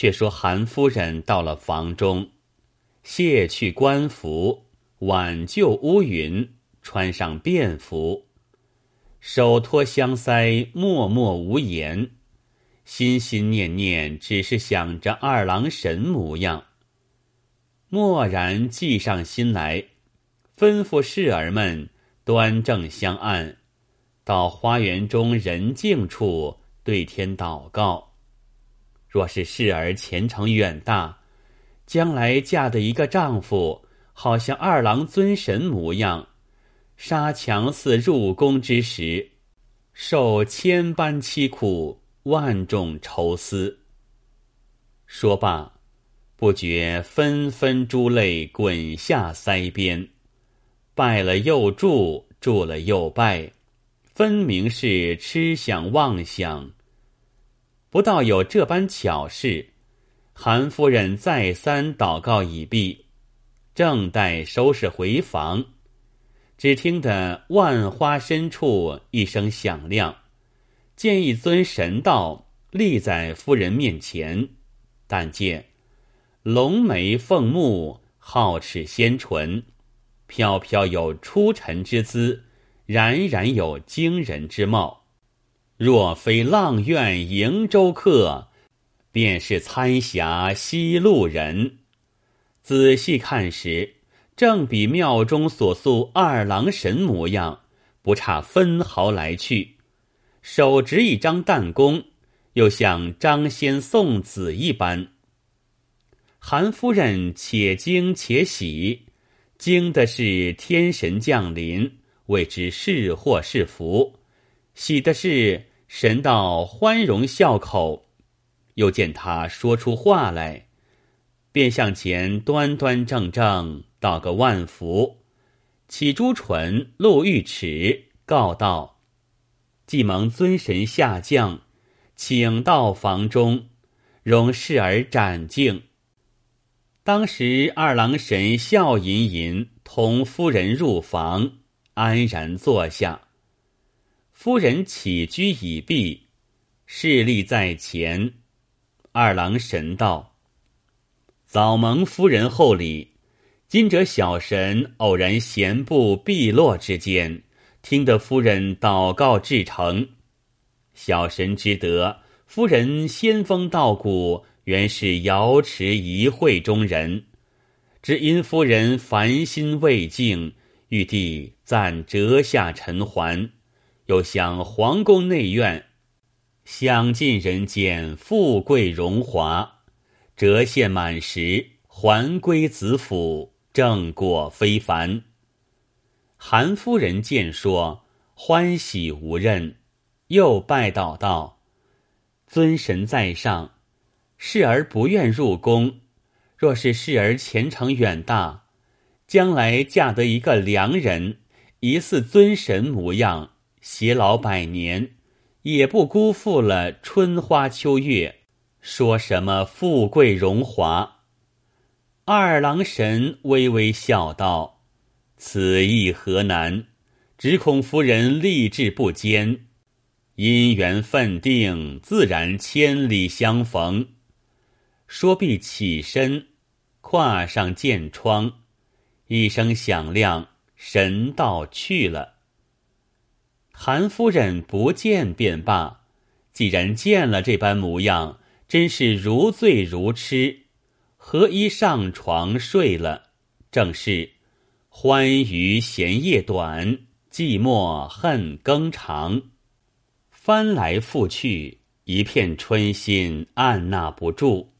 却说韩夫人到了房中，卸去官服，挽救乌云，穿上便服，手托香腮，默默无言，心心念念只是想着二郎神模样。蓦然计上心来，吩咐侍儿们端正香案，到花园中人静处对天祷告。若是侍儿前程远大，将来嫁的一个丈夫，好像二郎尊神模样，杀强似入宫之时，受千般凄苦，万种愁思。说罢，不觉纷纷珠泪滚下腮边，拜了又祝，祝了又拜，分明是痴想妄想。不到有这般巧事，韩夫人再三祷告已毕，正待收拾回房，只听得万花深处一声响亮，见一尊神道立在夫人面前，但见龙眉凤目，皓齿仙唇，飘飘有出尘之姿，冉冉有惊人之貌。若非阆苑瀛洲客，便是参峡西路人。仔细看时，正比庙中所塑二郎神模样，不差分毫来去。手执一张弹弓，又像张先送子一般。韩夫人且惊且喜，惊的是天神降临，未知是祸是福；喜的是。神道欢容笑口，又见他说出话来，便向前端端正正道个万福，起朱唇，露玉齿，告道：“既蒙尊神下降，请到房中，容侍儿展敬。”当时二郎神笑吟吟，同夫人入房，安然坐下。夫人起居已毕，侍立在前。二郎神道：“早蒙夫人厚礼。今者小神偶然闲步碧落之间，听得夫人祷告至诚。小神知得夫人仙风道骨，原是瑶池一会中人。只因夫人凡心未净，玉帝暂折下尘寰。”又想皇宫内院，享尽人间富贵荣华，折现满时，还归子府，正果非凡。韩夫人见说，欢喜无任，又拜祷道：“尊神在上，侍儿不愿入宫。若是侍儿前程远大，将来嫁得一个良人，疑似尊神模样。”偕老百年，也不辜负了春花秋月。说什么富贵荣华？二郎神微微笑道：“此意何难？只恐夫人立志不坚，姻缘分定，自然千里相逢。”说毕，起身，跨上剑窗，一声响亮，神道去了。韩夫人不见便罢，既然见了这般模样，真是如醉如痴，何一上床睡了。正是欢娱闲夜短，寂寞恨更长。翻来覆去，一片春心按捺不住，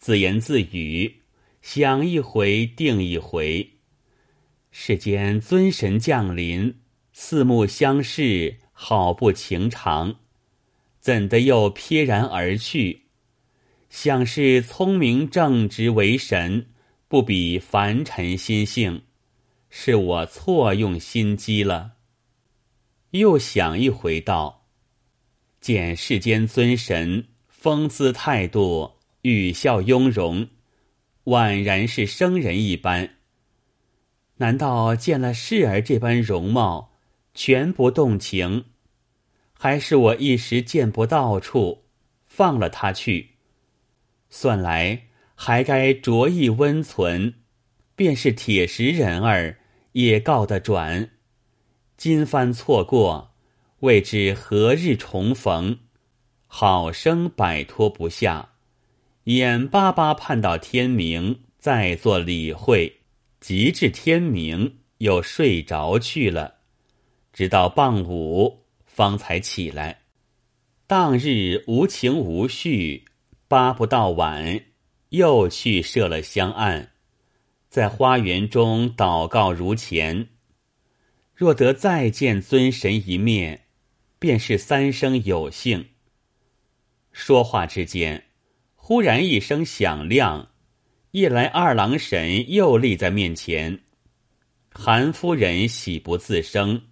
自言自语，想一回定一回。世间尊神降临。四目相视，好不情长，怎的又撇然而去？想是聪明正直为神，不比凡尘心性，是我错用心机了。又想一回，道：见世间尊神，风姿态度，语笑雍容，宛然是生人一般。难道见了世儿这般容貌？全不动情，还是我一时见不到处，放了他去。算来还该着意温存，便是铁石人儿也告得转。今番错过，未知何日重逢，好生摆脱不下，眼巴巴盼到天明再做理会，及至天明又睡着去了，直到傍午方才起来。当日无情无绪，巴不到晚，又去设了香案，在花园中祷告如前。若得再见尊神一面，便是三生有幸。说话之间，忽然一声响亮，一来二郎神又立在面前。韩夫人喜不自胜，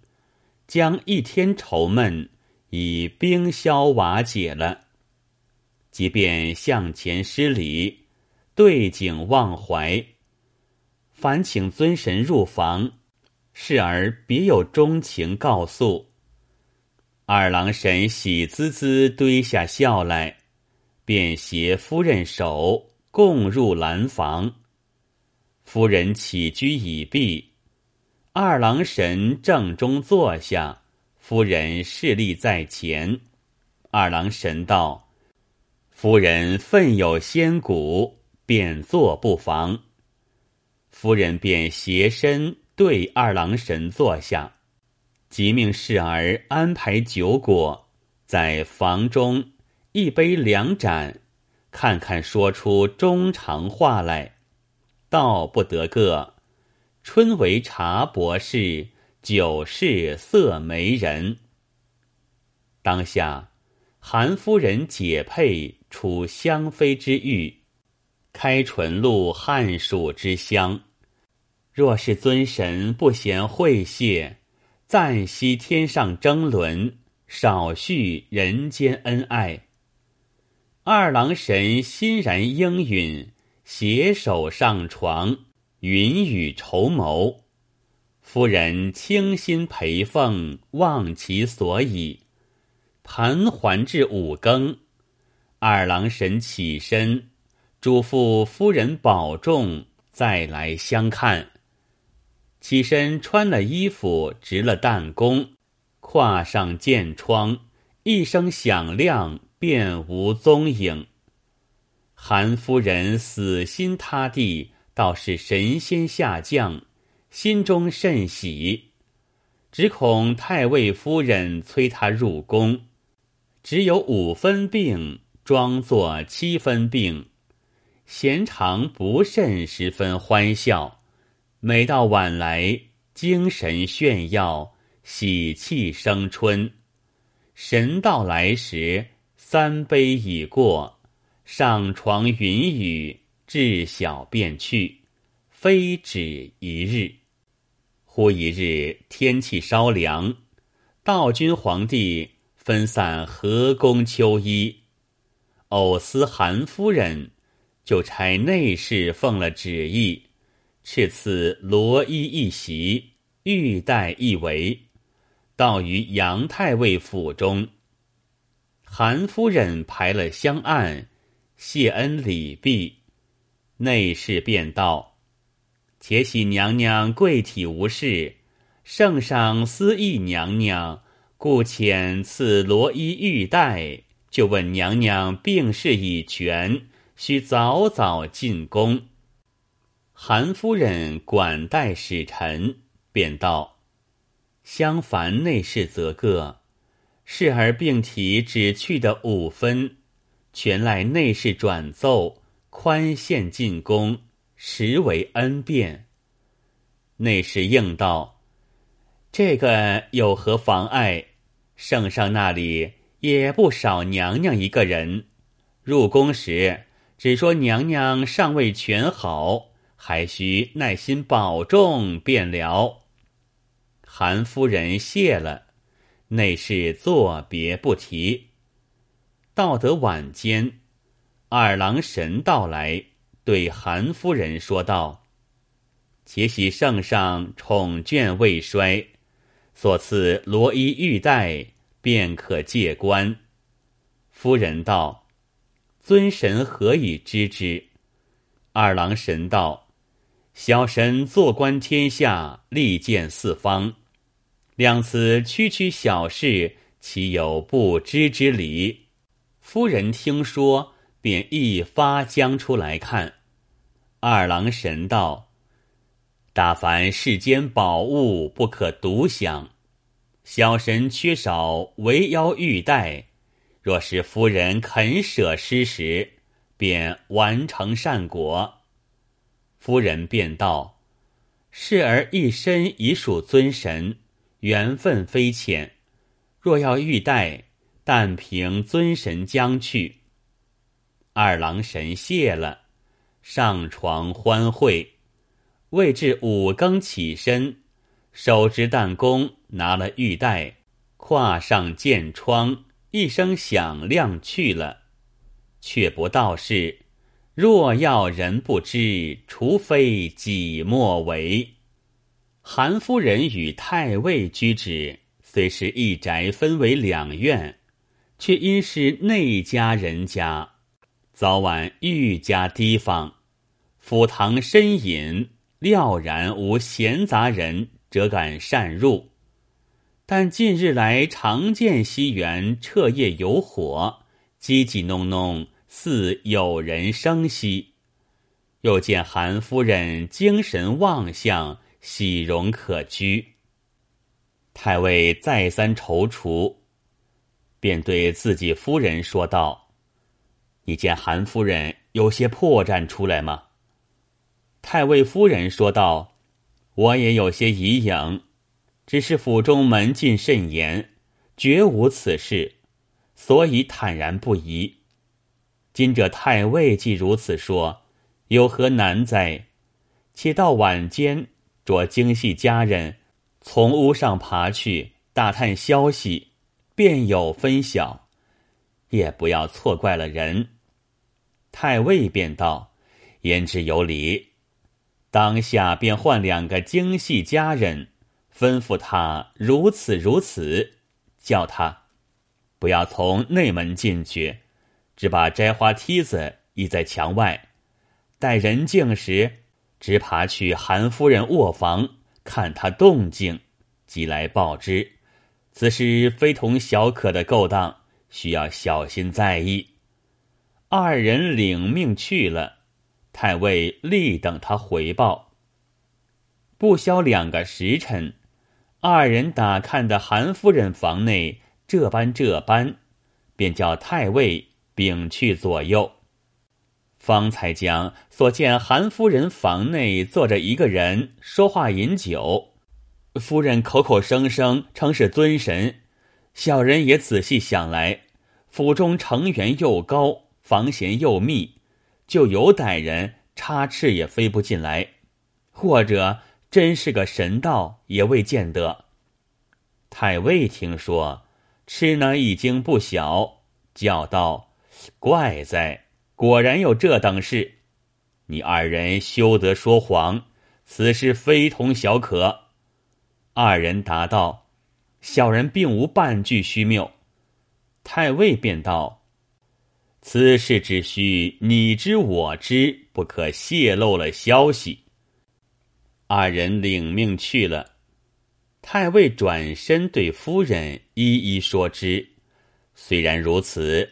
将一天愁闷。已冰消瓦解了，即便向前施礼，对景忘怀。烦请尊神入房，侍儿别有钟情告诉。二郎神喜滋滋堆下笑来，便携夫人手共入兰房。夫人起居已毕，二郎神正中坐下。夫人侍立在前，二郎神道：“夫人奋有仙骨，便坐不妨。”夫人便斜身对二郎神坐下，即命侍儿安排酒果，在房中一杯两盏，看看说出中长话来，道不得个春为茶博士。酒是色媒人。当下，韩夫人解佩出香妃之玉，开唇露汉蜀之香。若是尊神不嫌晦谢，暂息天上争轮，少叙人间恩爱。二郎神欣然应允，携手上床，云雨绸缪。夫人倾心陪奉，忘其所以，盘桓至五更，二郎神起身，嘱咐夫人保重，再来相看。起身穿了衣服，执了弹弓，跨上箭窗，一声响亮，便无踪影。韩夫人死心塌地，倒是神仙下降。心中甚喜，只恐太尉夫人催他入宫，只有五分病，装作七分病，闲常不甚十分欢笑。每到晚来，精神炫耀，喜气生春。神到来时，三杯已过，上床云雨，至晓便去，非止一日。忽一日，天气稍凉，道君皇帝分散河宫秋衣，偶思韩夫人，就差内侍奉了旨意，赐赐罗衣一袭，玉带一围，到于杨太尉府中。韩夫人排了香案，谢恩礼毕，内侍便道。且喜娘娘贵体无事，圣上思忆娘娘，故遣赐罗衣玉带，就问娘娘病势已全，须早早进宫。韩夫人管待使臣，便道：“相凡内侍则个，侍儿病体只去的五分，全赖内侍转奏，宽限进宫。”实为恩变。内侍应道：“这个有何妨碍？圣上那里也不少娘娘一个人。入宫时只说娘娘尚未全好，还需耐心保重便了。”韩夫人谢了，内侍作别不提。到得晚间，二郎神到来。对韩夫人说道：“且喜圣上宠眷未衰，所赐罗衣玉带，便可借官。”夫人道：“尊神何以知之？”二郎神道：“小神坐观天下，利见四方，两此区区小事，岂有不知之理？”夫人听说，便一发将出来看。二郎神道。大凡世间宝物不可独享，小神缺少围腰玉带，若是夫人肯舍施时，便完成善果。夫人便道：“侍儿一身已属尊神，缘分非浅，若要玉带，但凭尊神将去。”二郎神谢了，上床欢会。未至五更起身，手执弹弓，拿了玉带，跨上箭窗，一声响亮去了。却不道是：若要人不知，除非己莫为。韩夫人与太尉居止，虽是一宅分为两院，却因是内家人家，早晚愈加提防，府堂深隐。料然无闲杂人，则敢擅入。但近日来常见西园彻夜有火，叽叽哝哝，似有人生息。又见韩夫人精神旺相，喜容可居。太尉再三踌躇，便对自己夫人说道：“你见韩夫人有些破绽出来吗？”太尉夫人说道：“我也有些疑影，只是府中门禁甚严，绝无此事，所以坦然不疑。今这太尉既如此说，有何难哉？且到晚间，着精细家人从屋上爬去打探消息，便有分晓，也不要错怪了人。”太尉便道：“言之有理。”当下便换两个精细家人，吩咐他如此如此，叫他不要从内门进去，只把摘花梯子倚在墙外，待人静时，直爬去韩夫人卧房看他动静，即来报之。此事非同小可的勾当，需要小心在意。二人领命去了。太尉立等他回报。不消两个时辰，二人打看的韩夫人房内这般这般，便叫太尉禀去左右。方才将所见韩夫人房内坐着一个人说话饮酒，夫人口口声声称是尊神，小人也仔细想来，府中成员又高，房闲又密。就有歹人插翅也飞不进来，或者真是个神道也未见得。太尉听说，吃呢已经不小，叫道：“怪哉，果然有这等事！你二人休得说谎，此事非同小可。”二人答道：“小人并无半句虚谬。”太尉便道。此事只需你知我知，不可泄露了消息。二人领命去了。太尉转身对夫人一一说之。虽然如此，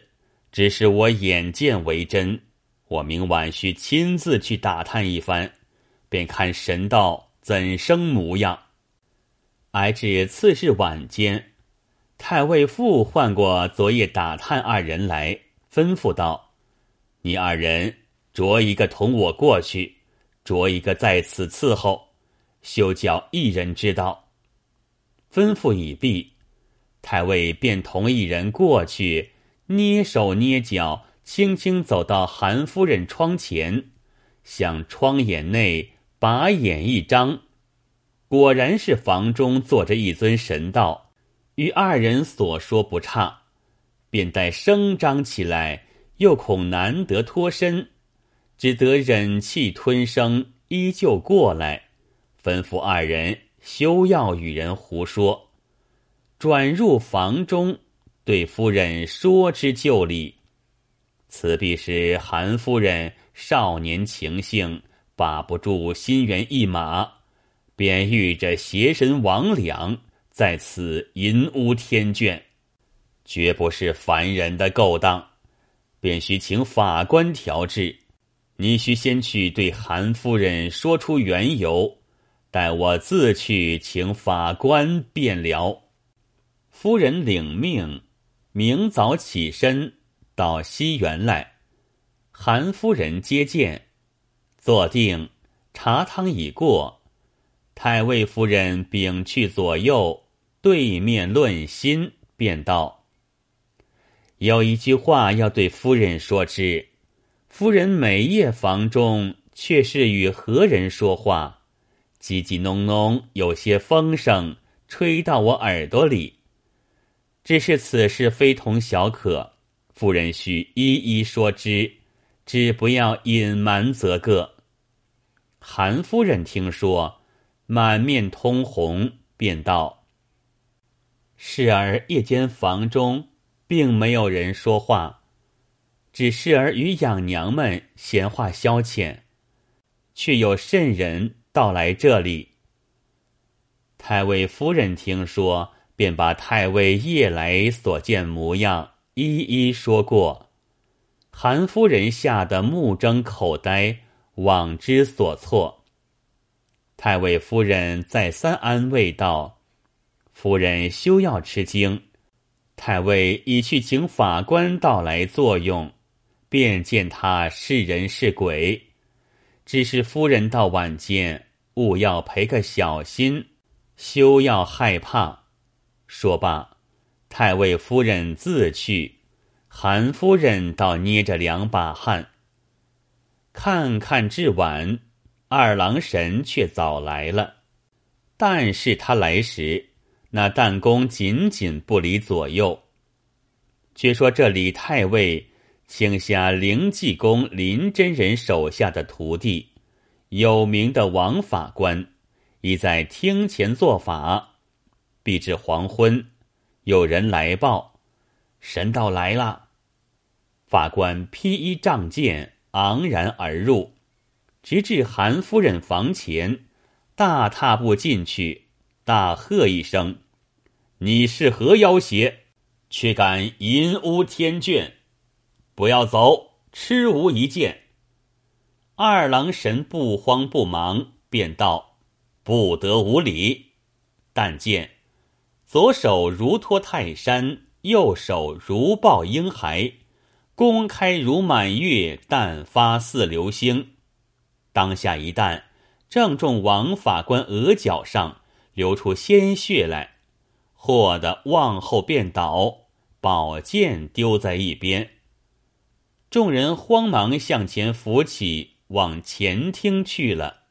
只是我眼见为真。我明晚需亲自去打探一番，便看神道怎生模样。挨至次日晚间，太尉复唤过昨夜打探二人来。吩咐道：“你二人着一个同我过去，着一个在此伺候，休叫一人知道。”吩咐已毕，太尉便同一人过去，捏手捏脚，轻轻走到韩夫人窗前，向窗眼内把眼一张，果然是房中坐着一尊神道，与二人所说不差。便待声张起来，又恐难得脱身，只得忍气吞声，依旧过来，吩咐二人休要与人胡说，转入房中，对夫人说之就理。此必是韩夫人少年情性，把不住心猿意马，便遇着邪神魍魉在此淫污天眷，绝不是凡人的勾当，便需请法官调治。你须先去对韩夫人说出缘由，待我自去请法官便了。夫人领命，明早起身。到西园来，韩夫人接见，坐定，茶汤已过。太尉夫人屏去左右，对面论心，便道：“有一句话要对夫人说之。夫人每夜房中却是与何人说话，叽叽哝哝，有些风声吹到我耳朵里。只是此事非同小可。”夫人须一一说之，只不要隐瞒则个。韩夫人听说，满面通红，便道：“侍儿夜间房中并没有人说话，只是儿与养娘们闲话消遣，却有甚人到来这里。”太尉夫人听说，便把太尉夜来所见模样。一一说过，韩夫人吓得目睁口呆，妄之所措。太尉夫人再三安慰道：“夫人休要吃惊，太尉已去请法官到来作用，便见他是人是鬼。只是夫人到晚间，务要赔个小心，休要害怕。”说罢。太尉夫人自去，韩夫人倒捏着两把汗。看看至晚，二郎神却早来了。但是他来时，那弹弓紧紧不离左右。却说这李太尉请下灵济公林真人手下的徒弟，有名的王法官，已在厅前做法，必至黄昏。有人来报，神道来了。法官披衣仗剑，昂然而入，直至韩夫人房前，大踏步进去，大喝一声：“你是何妖邪？却敢淫污天眷！不要走，吃无一剑。”二郎神不慌不忙，便道：“不得无礼。”但见。左手如托泰山，右手如抱婴孩，弓开如满月，弹发似流星。当下一弹，正中王法官额角上，流出鲜血来，霍的往后便倒，宝剑丢在一边。众人慌忙向前扶起，往前厅去了。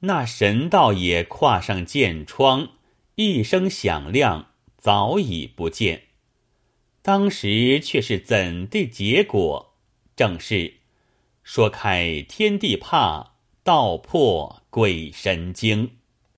那神道也跨上剑窗。一声响亮，早已不见。当时却是怎地结果？正是说开天地怕，道破鬼神惊。